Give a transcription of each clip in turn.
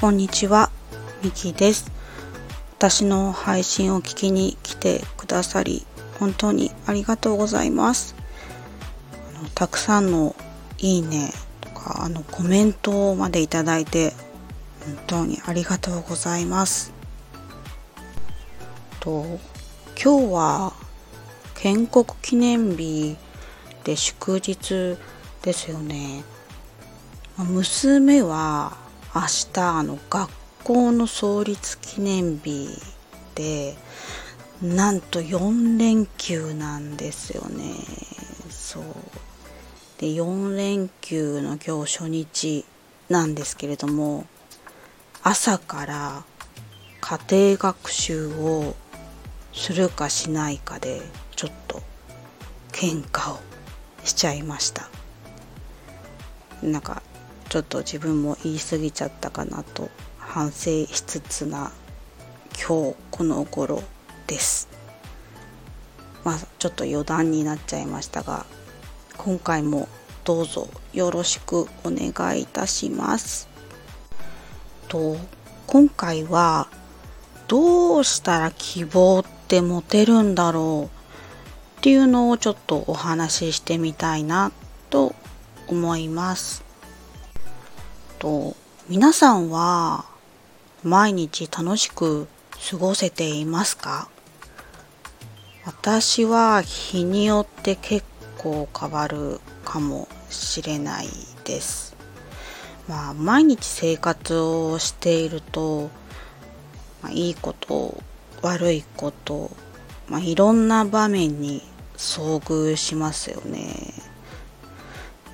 こんにちは、みきです。私の配信を聞きに来てくださり、本当にありがとうございます。たくさんのいいねとか、あのコメントまでいただいて、本当にありがとうございます。と今日は建国記念日で祝日ですよね。娘は明日あの学校の創立記念日でなんと4連休なんですよね。そう。で4連休の今日初日なんですけれども朝から家庭学習をするかしないかでちょっと喧嘩をしちゃいました。なんかちょっと自分も言い過ぎちゃったかなと反省しつつな今日この頃です。まあちょっと余談になっちゃいましたが今回もどうぞよろしくお願いいたします。と今回はどうしたら希望って持てるんだろうっていうのをちょっとお話ししてみたいなと思います。と皆さんは毎日楽しく過ごせていますか？私は日によって結構変わるかもしれないです。まあ毎日生活をしていると、まあ、いいこと悪いこと、まあ、いろんな場面に遭遇しますよね。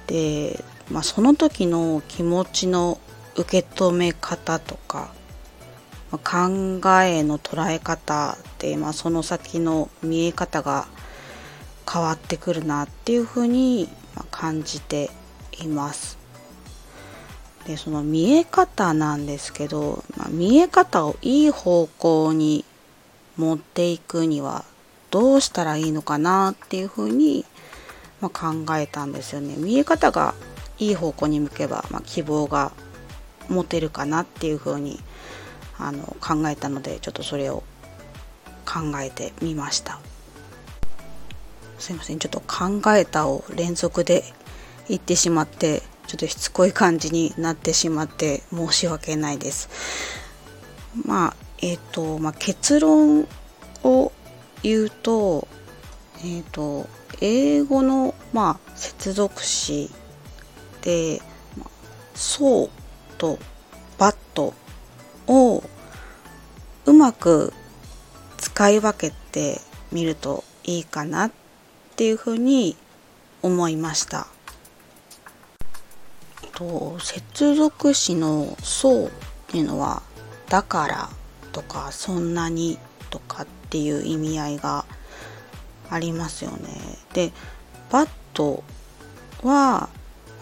でまあ、その時の気持ちの受け止め方とか、まあ、考えの捉え方で、まあ、その先の見え方が変わってくるなっていうふうに感じています。でその見え方なんですけど、まあ、見え方をいい方向に持っていくにはどうしたらいいのかなっていうふうに、まあ、考えたんですよね。見え方がいい方向に向けば、まあ、希望が持てるかなっていうふうにあの考えたのでちょっとそれを考えてみました。すいません。ちょっと考えたを連続で言ってしまってちょっとしつこい感じになってしまって申し訳ないです。まあえっ、ー、と、まあ、結論を言うとえっ、ー、と英語の、まあ、接続詞で「そう」と「バット」をうまく使い分けてみるといいかなっていうふうに思いました。と接続詞の「そう」っていうのは「だから」とか「そんなに」とかっていう意味合いがありますよね。で「バット」は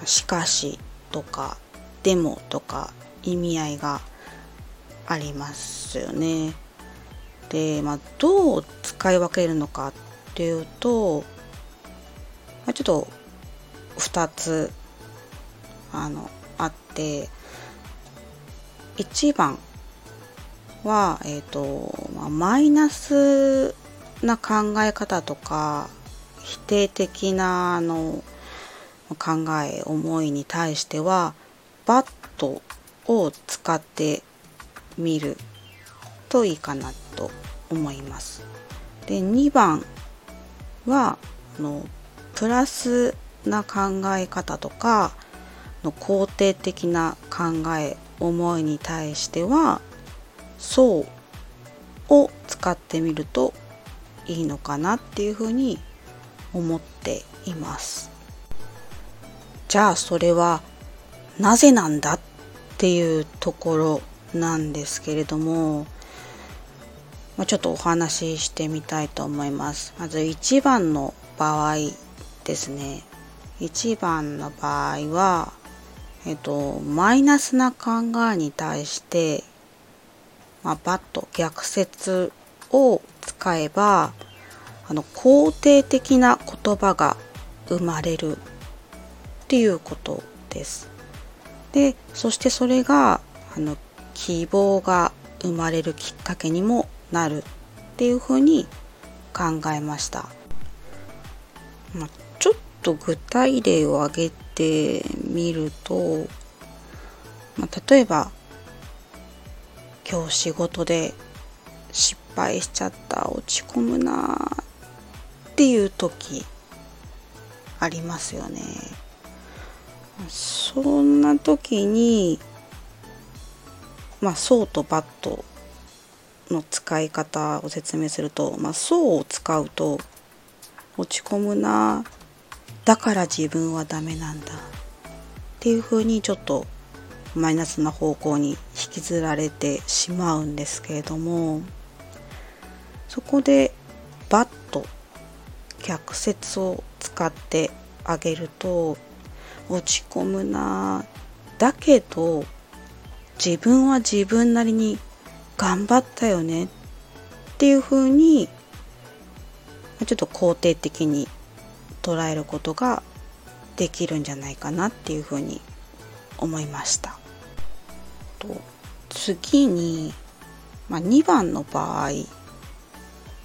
しかしとかでもとか意味合いがありますよね。で、まあ、どう使い分けるのかっていうと、まあ、ちょっと2つあのあって1番は、えーとまあ、マイナスな考え方とか否定的なあの考え思いに対してはバットを使ってみるといいかなと思います。で2番はあのプラスな考え方とかの肯定的な考え思いに対しては「そう」を使ってみるといいのかなっていうふうに思っています。じゃあそれはなぜなんだっていうところなんですけれども、まあ、ちょっとお話ししてみたいと思います。まず1番の場合ですね。1番の場合は、えっと、マイナスな考えに対して、まあ、バッと逆説を使えばあの肯定的な言葉が生まれるっていうことです。でそしてそれがあの希望が生まれるきっかけにもなるっていうふうに考えました、まあ、ちょっと具体例を挙げてみると、まあ、例えば今日仕事で失敗しちゃった落ち込むなっていう時ありますよねそんな時にまあ層とバットの使い方を説明すると、まあ、層を使うと落ち込むなだから自分はダメなんだっていうふうにちょっとマイナスな方向に引きずられてしまうんですけれどもそこでバッと客説を使ってあげると落ち込むなだけど自分は自分なりに頑張ったよねっていうふうにちょっと肯定的に捉えることができるんじゃないかなっていうふうに思いました。と次に、まあ、2番の場合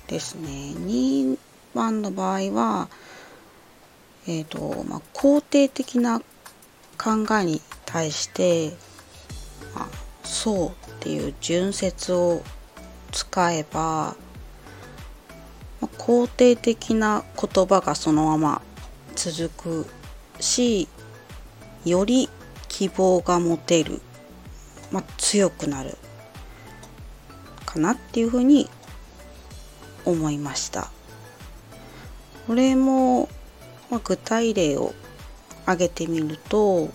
ですね2番の場合はえ、ー、とまあ肯定的な考えに対して「まあ、そう」っていう順説を使えば、まあ、肯定的な言葉がそのまま続くしより希望が持てるまあ、強くなるかなっていうふうに思いました。これも、まあ、具体例を挙げてみると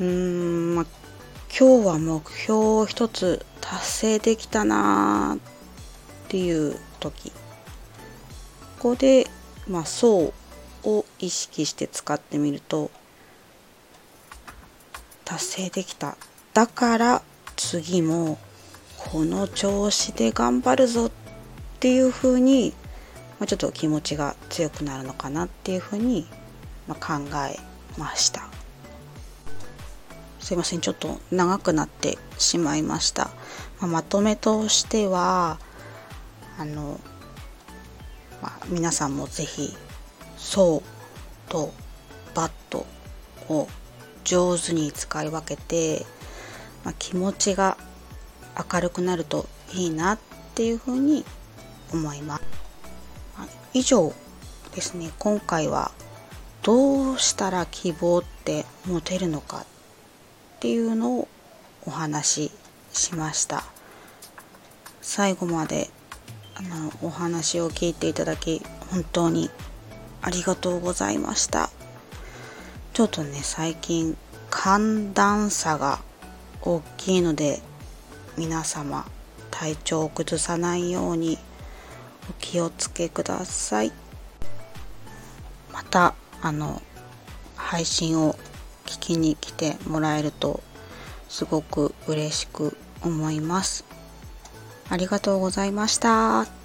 うーん、まあ、今日は目標を一つ達成できたなっていう時。ここで、まあ、そうを意識して使ってみると達成できた。だから次もこの調子で頑張るぞっていう風に、まあ、ちょっと気持ちが強くなるのかなっていう風に、ま、考えましたすいませんちょっと長くなってしまいました、まあ、まとめとしてはあの、まあ、皆さんも是非「そう」と「バット」を上手に使い分けて、まあ、気持ちが明るくなるといいなっていうふうに思います。以上ですね。今回はどうしたら希望って持てるのかっていうのをお話ししました。最後まであのお話を聞いていただき本当にありがとうございました。ちょっとね最近寒暖差が大きいので皆様体調を崩さないようにお気をつけくださいまたあの配信を聞きに来てもらえるとすごく嬉しく思いますありがとうございました。